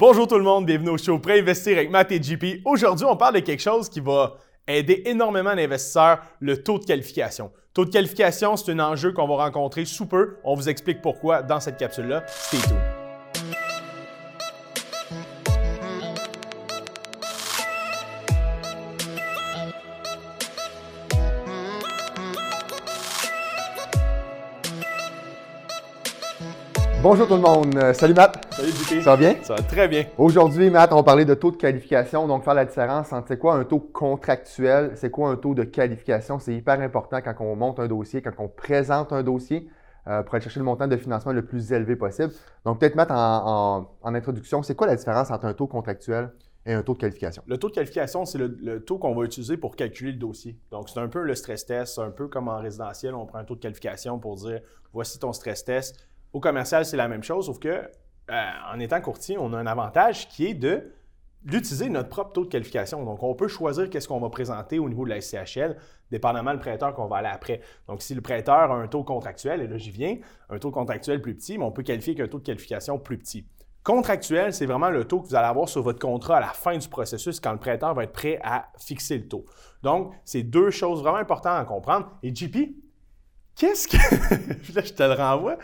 Bonjour tout le monde, bienvenue au show Pré-investir avec Matt et JP. Aujourd'hui, on parle de quelque chose qui va aider énormément d'investisseurs, le taux de qualification. Taux de qualification, c'est un enjeu qu'on va rencontrer sous peu. On vous explique pourquoi dans cette capsule-là. Stay tuned. Bonjour tout le monde. Euh, salut Matt. Salut JP. Ça va bien? Ça va très bien. Aujourd'hui, Matt, on va parler de taux de qualification. Donc, faire la différence entre c'est quoi un taux contractuel, c'est quoi un taux de qualification. C'est hyper important quand on monte un dossier, quand on présente un dossier euh, pour aller chercher le montant de financement le plus élevé possible. Donc, peut-être Matt, en, introduction, c'est quoi la différence entre un taux contractuel et un taux de qualification? Le taux de qualification, c'est le, le, taux qu'on va utiliser pour calculer le dossier. Donc, c'est un peu le stress test, un peu comme en résidentiel, on prend un taux de qualification pour dire voici ton stress test au commercial, c'est la même chose, sauf que euh, en étant courtier, on a un avantage qui est de d'utiliser notre propre taux de qualification. Donc, on peut choisir qu'est-ce qu'on va présenter au niveau de la SCHL, dépendamment du prêteur qu'on va aller après. Donc, si le prêteur a un taux contractuel, et là j'y viens, un taux contractuel plus petit, mais on peut qualifier qu'un taux de qualification plus petit. Contractuel, c'est vraiment le taux que vous allez avoir sur votre contrat à la fin du processus quand le prêteur va être prêt à fixer le taux. Donc, c'est deux choses vraiment importantes à comprendre. Et JP, qu'est-ce que. là, je te le renvoie.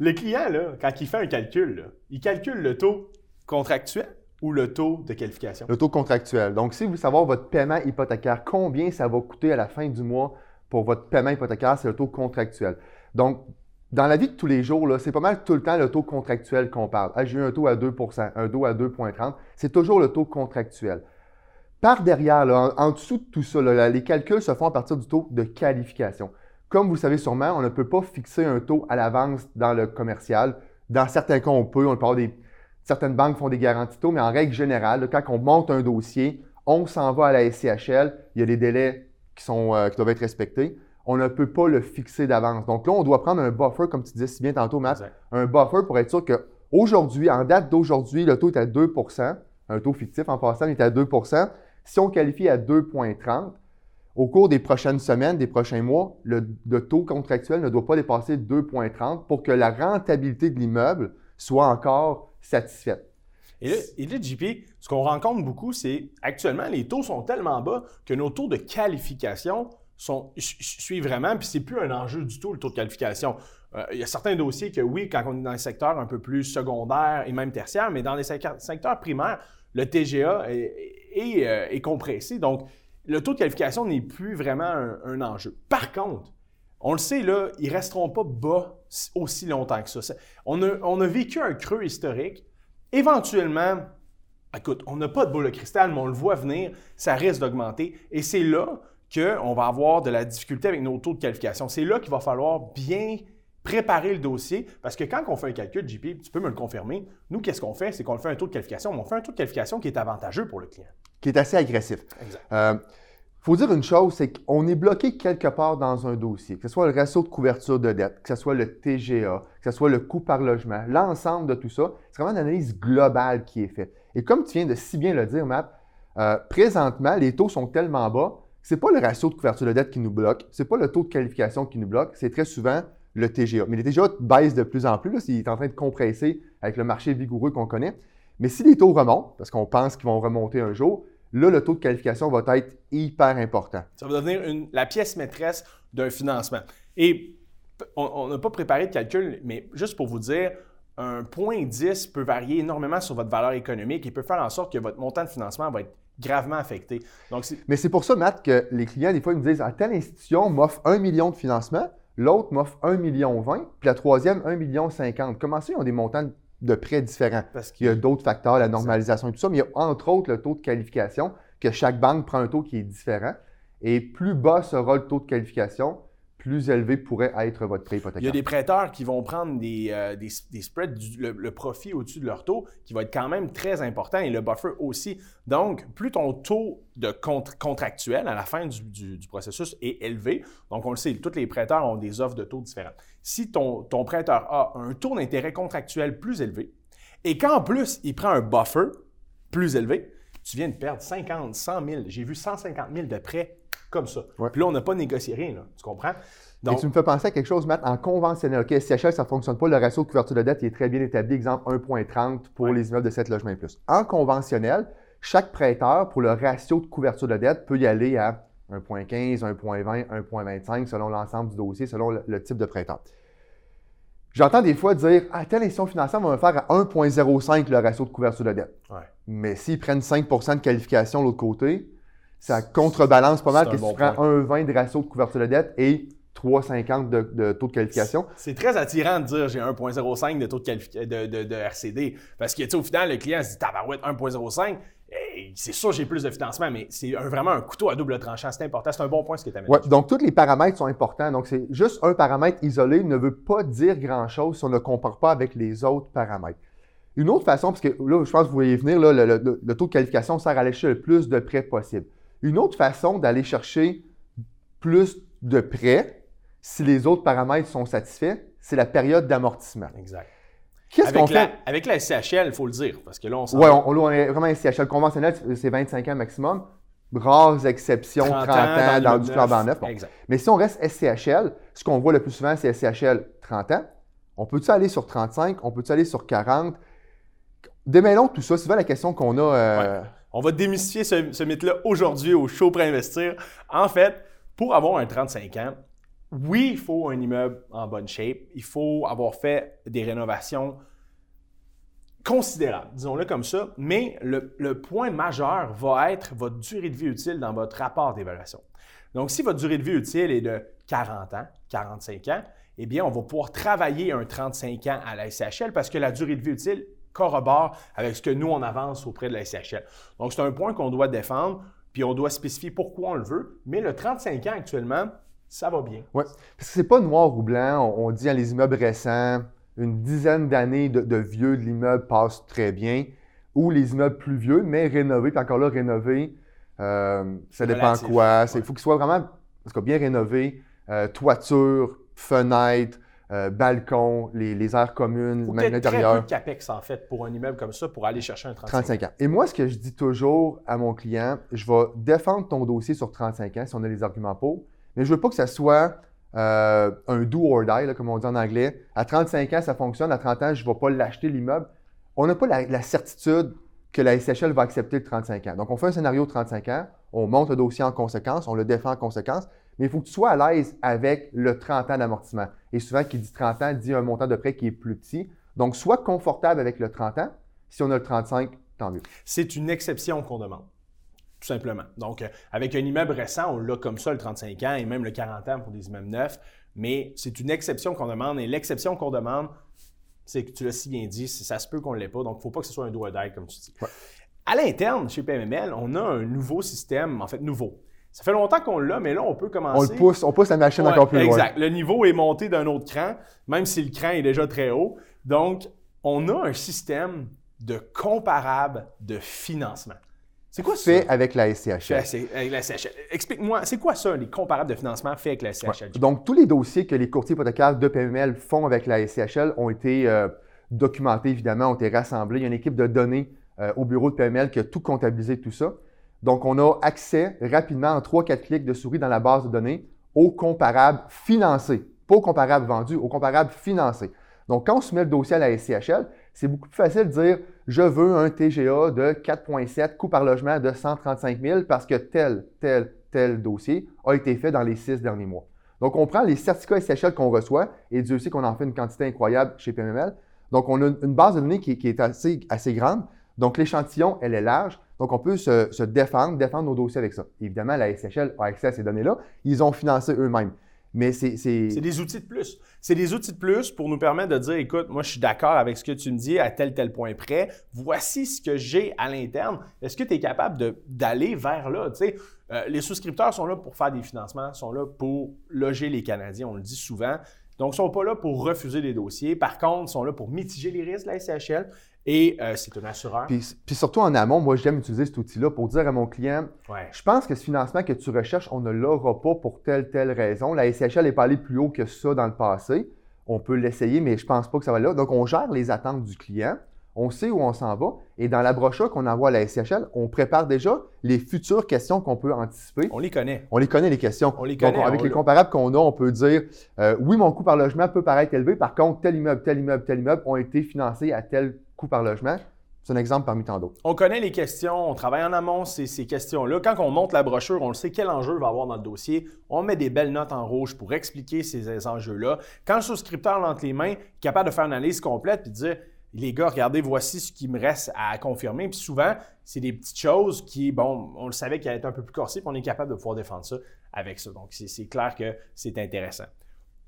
Le client, là, quand il fait un calcul, il calcule le taux contractuel ou le taux de qualification? Le taux contractuel. Donc, si vous voulez savoir votre paiement hypothécaire, combien ça va coûter à la fin du mois pour votre paiement hypothécaire, c'est le taux contractuel. Donc, dans la vie de tous les jours, c'est pas mal tout le temps le taux contractuel qu'on parle. Ah, j'ai eu un taux à 2% un taux à 2,30% C'est toujours le taux contractuel. Par derrière, en, dessous de tout ça, les calculs se font à partir du taux de qualification. Comme vous le savez sûrement, on ne peut pas fixer un taux à l'avance dans le commercial. Dans certains cas, on peut. On parle des, certaines banques font des garanties taux, mais en règle générale, quand on monte un dossier, on s'en va à la SCHL. Il y a des délais qui, sont, euh, qui doivent être respectés. On ne peut pas le fixer d'avance. Donc là, on doit prendre un buffer, comme tu disais si bien tantôt, Matt, un buffer pour être sûr qu'aujourd'hui, en date d'aujourd'hui, le taux est à 2% un taux fictif en passant, il est à 2% Si on qualifie à 2,30 au cours des prochaines semaines, des prochains mois, le, taux contractuel ne doit pas dépasser 2,30 pour que la rentabilité de l'immeuble soit encore satisfaite. Et là, et JP, ce qu'on rencontre beaucoup, c'est actuellement, les taux sont tellement bas que nos taux de qualification sont, suivent vraiment, puis c'est plus un enjeu du tout, le taux de qualification. Euh, il y a certains dossiers que oui, quand on est dans les secteurs un peu plus secondaires et même tertiaires, mais dans les secteurs primaires, le TGA est, euh, est compressé. Donc, le taux de qualification n'est plus vraiment un, enjeu. Par contre, on le sait, là, ils ne resteront pas bas aussi longtemps que ça. On a, on a vécu un creux historique. Éventuellement, écoute, on n'a pas de boule de cristal, mais on le voit venir, ça risque d'augmenter. Et c'est là qu'on va avoir de la difficulté avec nos taux de qualification. C'est là qu'il va falloir bien préparer le dossier, parce que quand on fait un calcul, JP, tu peux me le confirmer, nous, qu'est-ce qu'on fait? C'est qu'on fait un taux de qualification, mais on fait un taux de qualification qui est avantageux pour le client. Qui est assez agressif. Exact. Euh, faut dire une chose, c'est qu'on est bloqué quelque part dans un dossier, que ce soit le ratio de couverture de dette, que ce soit le TGA, que ce soit le coût par logement, l'ensemble de tout ça, c'est vraiment une analyse globale qui est faite. Et comme tu viens de si bien le dire, Matt, euh, présentement, les taux sont tellement bas, c'est pas le ratio de couverture de dette qui nous bloque, c'est pas le taux de qualification qui nous bloque, c'est très souvent le TGA. Mais les TGA baissent de plus en plus, là, il est en train de compresser avec le marché vigoureux qu'on connaît. Mais si les taux remontent, parce qu'on pense qu'ils vont remonter un jour, là, le taux de qualification va être hyper important. Ça va devenir la pièce maîtresse d'un financement. Et on n'a pas préparé de calcul, mais juste pour vous dire, un point 10 peut varier énormément sur votre valeur économique et peut faire en sorte que votre montant de financement va être gravement affecté. Donc, mais c'est pour ça, Matt, que les clients, des fois, ils me disent, à telle institution m'offre un million de financement, l'autre m'offre un million 20, puis la troisième, un million 50. Comment ça, ils ont des montants de prêts différents. Parce qu'il y a d'autres facteurs, la normalisation et tout ça, mais il y a entre autres le taux de qualification, que chaque banque prend un taux qui est différent. Et plus bas sera le taux de qualification, plus élevé pourrait être votre prêt hypothécaire. Il y a des prêteurs qui vont prendre des, euh, spreads, le, profit au-dessus de leur taux, qui va être quand même très important, et le buffer aussi. Donc, plus ton taux de contractuel à la fin du, processus est élevé, donc on le sait, tous les prêteurs ont des offres de taux différentes. Si ton, ton prêteur a un taux d'intérêt contractuel plus élevé, et qu'en plus, il prend un buffer plus élevé, tu viens de perdre 50, 100 000. J'ai vu 150 000 de prêts comme ça. Ouais. Puis là, on n'a pas négocié rien, là, tu comprends? Et tu me fais penser à quelque chose, Matt, en conventionnel. OK, SCHL, ça ne fonctionne pas. Le ratio de couverture de dette il est très bien établi. Exemple, 1,30 pour Ouais. les immeubles de 7 logements et plus. En conventionnel, chaque prêteur, pour le ratio de couverture de dette, peut y aller à 1,15, 1,20, 1,25 selon l'ensemble du dossier, selon le, le type de prêteur. J'entends des fois dire Ah, telle institution financière va me faire à 1,05 le ratio de couverture de dette. Ouais. Mais s'ils prennent 5% de qualification de l'autre côté, ça contrebalance pas mal que un si bon tu prends point. 1,20 de ratio de couverture de dette et 3,50 de, de taux de qualification. C'est très attirant de dire j'ai 1,05 de taux de, de, de- de RCD. Parce que, tu sais, au final, le client se dit Tabarouette, 1,05. Eh, C'est sûr, j'ai plus de financement, mais c'est un- vraiment un couteau à double tranchant. C'est important. C'est un bon point ce que tu as Ouais, donc, tous les paramètres sont importants. Donc, c'est juste un paramètre isolé ne veut pas dire grand-chose si on ne le compare pas avec les autres paramètres. Une autre façon, parce que là, je pense que vous voyez venir, là, le, le- le taux de qualification sert à chercher le plus de prêts possible. Une autre façon d'aller chercher plus de prêts, si les autres paramètres sont satisfaits, c'est la période d'amortissement. Exact. Qu'est-ce qu'on Avec la, fait? avec la SCHL, il faut le dire, parce que là, on s'en Oui, on, est vraiment un CHL conventionnel, c'est 25 ans maximum. Rares exceptions, 30, ans, dans, du club en neuf. Bon. Mais si on reste SCHL, ce qu'on voit le plus souvent, c'est SCHL 30 ans. On peut-tu aller sur 35? On peut-tu aller sur 40? Démêlons tout ça. C'est souvent la question qu'on a. euh, On va démystifier ce, mythe-là aujourd'hui au show pour investir. En fait, pour avoir un 35 ans, oui, il faut un immeuble en bonne shape. Il faut avoir fait des rénovations considérables, disons-le comme ça. Mais le, le point majeur va être votre durée de vie utile dans votre rapport d'évaluation. Donc, si votre durée de vie utile est de 40 ans, 45 ans, eh bien, on va pouvoir travailler un 35 ans à la SCHL parce que la durée de vie utile corrobore avec ce que nous, on avance auprès de la SCHL. Donc, c'est un point qu'on doit défendre, puis on doit spécifier pourquoi on le veut. Mais le 35 ans actuellement, ça va bien. ouais. Parce que c'est pas noir ou blanc. On, dit à les immeubles récents, une dizaine d'années de, de vieux de l'immeuble passe très bien. Ou les immeubles plus vieux, mais rénovés, puis encore là, rénovés, euh, ça dépend quoi. Il faut qu'ils soient vraiment parce que bien rénovés. euh, toiture, fenêtre, euh, balcon, les, les aires communes, même peut-être très peu l'intérieur. de capex, en fait, pour un immeuble comme ça, pour aller chercher un 35, 35 ans. Et moi, ce que je dis toujours à mon client, je vais défendre ton dossier sur 35 ans si on a les arguments pour, mais je veux pas que ça soit euh, un do or die, là, comme on dit en anglais. À 35 ans, ça fonctionne. À 30 ans, je ne vais pas l'acheter l'immeuble. On n'a pas la, la certitude que la SHL va accepter le 35 ans. Donc, on fait un scénario de 35 ans, on monte le dossier en conséquence, on le défend en conséquence, mais il faut que tu sois à l'aise avec le 30 ans d'amortissement. Et souvent, qui dit 30 ans dit un montant de prêt qui est plus petit. Donc, sois confortable avec le 30 ans. Si on a le 35, tant mieux. C'est une exception qu'on demande. Tout simplement. Donc, euh, avec un immeuble récent, on l'a comme ça, le 35 ans, et même le 40 ans pour des immeubles neufs. Mais c'est une exception qu'on demande. Et l'exception qu'on demande, c'est que tu l'as si bien dit, ça se peut qu'on ne l'ait pas. Donc, il ne faut pas que ce soit un doigt d'ail, comme tu dis. Ouais. À l'interne, chez PMML, on a un nouveau système, en fait, nouveau. Ça fait longtemps qu'on l'a, mais là, on peut commencer. On le pousse, on pousse la machine Ouais, encore plus loin. Exact. Le niveau est monté d'un autre cran, même si le cran est déjà très haut. Donc, on a un système de comparable de financement. C'est quoi ça? Fait avec la SCHL. Fait avec la CHL. Explique-moi, c'est quoi ça, les comparables de financement faits avec la CHL? Donc, tous les dossiers que les courtiers hypothécaires de PML font avec la SCHL ont été euh, documentés, évidemment, ont été rassemblés. Il y a une équipe de données euh, au bureau de PML qui a tout comptabilisé, tout ça. Donc, on a accès rapidement, en 3-4 clics de souris dans la base de données, aux comparables financés. Pas aux comparables vendus, aux comparables financés. Donc, quand on soumet le dossier à la SCHL, c'est beaucoup plus facile de dire je veux un TGA de 4,7 coût par logement de 135 000 parce que tel, tel, tel dossier a été fait dans les six derniers mois. Donc, on prend les certificats SCHL qu'on reçoit et Dieu sait qu'on en fait une quantité incroyable chez PMML. Donc, on a une base de données qui, est assez, assez grande. Donc, l'échantillon, elle est large. Donc, on peut se, défendre, défendre nos dossiers avec ça. Évidemment, la SCHL a accès à ces données-là. Ils ont financé eux-mêmes. Mais c'est. c'est- des outils de plus. C'est des outils de plus pour nous permettre de dire, écoute, moi, je suis d'accord avec ce que tu me dis à tel, tel point près. Voici ce que j'ai à l'interne. Est-ce que tu es capable d'aller vers là? Euh, les souscripteurs sont là pour faire des financements, sont là pour loger les Canadiens, on le dit souvent. Donc, ils ne sont pas là pour refuser des dossiers. Par contre, ils sont là pour mitiger les risques de la SCHL. Et euh, c'est un assureur. Puis, puis surtout en amont, moi, j'aime utiliser cet outil-là pour dire à mon client Ouais. Je pense que ce financement que tu recherches, on ne l'aura pas pour telle, telle raison. La SCHL n'est pas allée plus haut que ça dans le passé. On peut l'essayer, mais je ne pense pas que ça va là. Donc, on gère les attentes du client. On sait où on s'en va. Et dans la brochure qu'on envoie à la SCHL, on prépare déjà les futures questions qu'on peut anticiper. On les connaît. On les connaît, les questions. On les connaît. Donc, avec on les le- comparables qu'on a, on peut dire euh, oui, mon coût par logement peut paraître élevé. Par contre, tel immeuble, tel immeuble, tel immeuble ont été financés à tel par logement. C'est un exemple parmi tant d'autres. On connaît les questions, on travaille en amont ces, questions-là. Quand on monte la brochure, on le sait quel enjeu va avoir dans le dossier. On met des belles notes en rouge pour expliquer ces enjeux-là. Quand le souscripteur entre les mains, capable de faire une analyse complète et de dire les gars, regardez, voici ce qui me reste à confirmer. Puis souvent, c'est des petites choses qui, bon, on le savait qu'il allait être un peu plus corsé, puis on est capable de pouvoir défendre ça avec ça. Donc, c'est clair que c'est intéressant.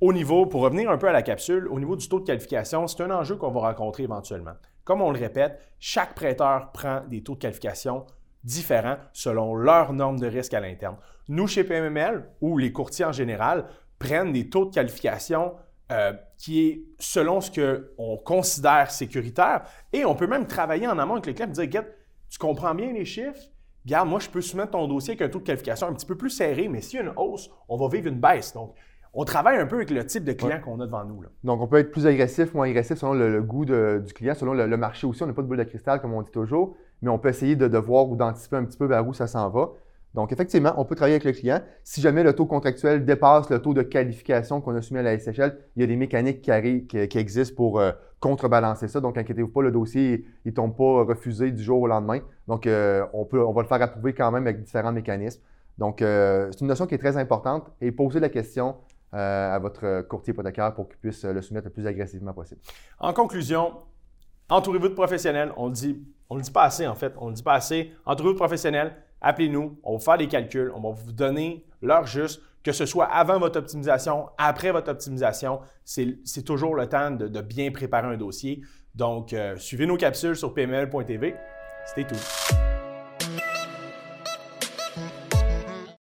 Au niveau, pour revenir un peu à la capsule, au niveau du taux de qualification, c'est un enjeu qu'on va rencontrer éventuellement. Comme on le répète, chaque prêteur prend des taux de qualification différents selon leurs normes de risque à l'interne. Nous, chez PMML, ou les courtiers en général, prennent des taux de qualification euh, qui est selon ce qu'on considère sécuritaire. Et on peut même travailler en amont avec les clients et dire, tu comprends bien les chiffres? Regarde, moi, je peux soumettre ton dossier avec un taux de qualification un petit peu plus serré, mais s'il y a une hausse, on va vivre une baisse. Donc, on travaille un peu avec le type de client qu'on a devant nous. Là. Donc, on peut être plus agressif, moins agressif selon le, le goût de- du client, selon le, le marché aussi. On n'a pas de boule de cristal, comme on dit toujours, mais on peut essayer de, de voir ou d'anticiper un petit peu vers où ça s'en va. Donc, effectivement, on peut travailler avec le client. Si jamais le taux contractuel dépasse le taux de qualification qu'on a soumis à la SHL, il y a des mécaniques qui, arrivent- qui- qui existent pour euh, contrebalancer ça. Donc, inquiétez-vous pas, le dossier, il ne tombe pas refusé du jour au lendemain. Donc, euh, on, peut, on va le faire approuver quand même avec différents mécanismes. Donc, euh, c'est une notion qui est très importante et posez la question à votre courtier hypothécaire pour qu'il puisse euh, le soumettre le plus agressivement possible. En conclusion, entourez-vous de professionnels. On le dit, on le dit pas assez en fait. On le dit pas assez. Entourez-vous de professionnels. Appelez-nous. On va faire des calculs. On va vous donner l'heure juste. Que ce soit avant votre optimisation, après votre optimisation, c'est toujours le temps de, de bien préparer un dossier. Donc, euh, suivez nos capsules sur pml.tv. C'était tout.